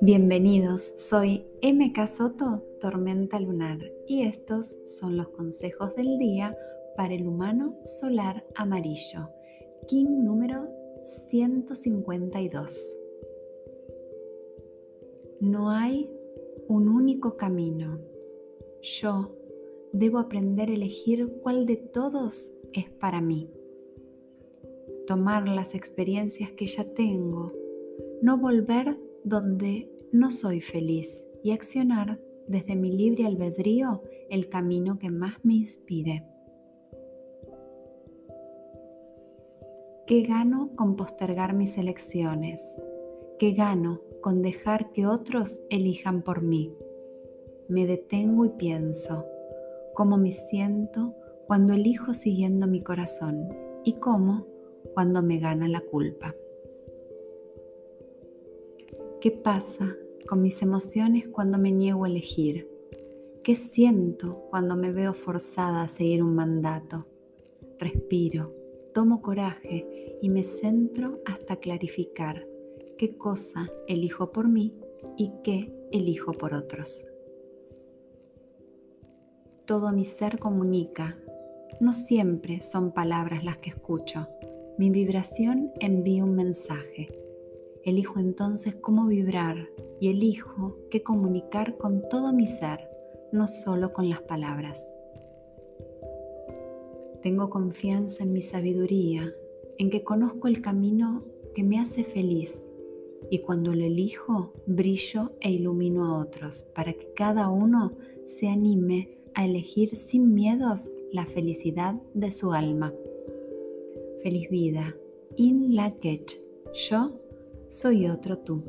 Bienvenidos, soy MK Soto, Tormenta Lunar, y estos son los consejos del día para el humano solar amarillo, King número 152. No hay un único camino. Yo debo aprender a elegir cuál de todos es para mí. Tomar las experiencias que ya tengo, no volver donde no soy feliz y accionar desde mi libre albedrío el camino que más me inspire. ¿Qué gano con postergar mis elecciones? ¿Qué gano con dejar que otros elijan por mí? Me detengo y pienso cómo me siento cuando elijo siguiendo mi corazón y cómo cuando me gana la culpa. ¿Qué pasa con mis emociones cuando me niego a elegir? ¿Qué siento cuando me veo forzada a seguir un mandato? Respiro, tomo coraje y me centro hasta clarificar qué cosa elijo por mí y qué elijo por otros. Todo mi ser comunica, no siempre son palabras las que escucho, mi vibración envía un mensaje Elijo entonces cómo vibrar y elijo qué comunicar con todo mi ser, no solo con las palabras. Tengo confianza en mi sabiduría, en que conozco el camino que me hace feliz y cuando lo elijo brillo e ilumino a otros para que cada uno se anime a elegir sin miedos la felicidad de su alma. Feliz vida. In la Yo soy otro tú.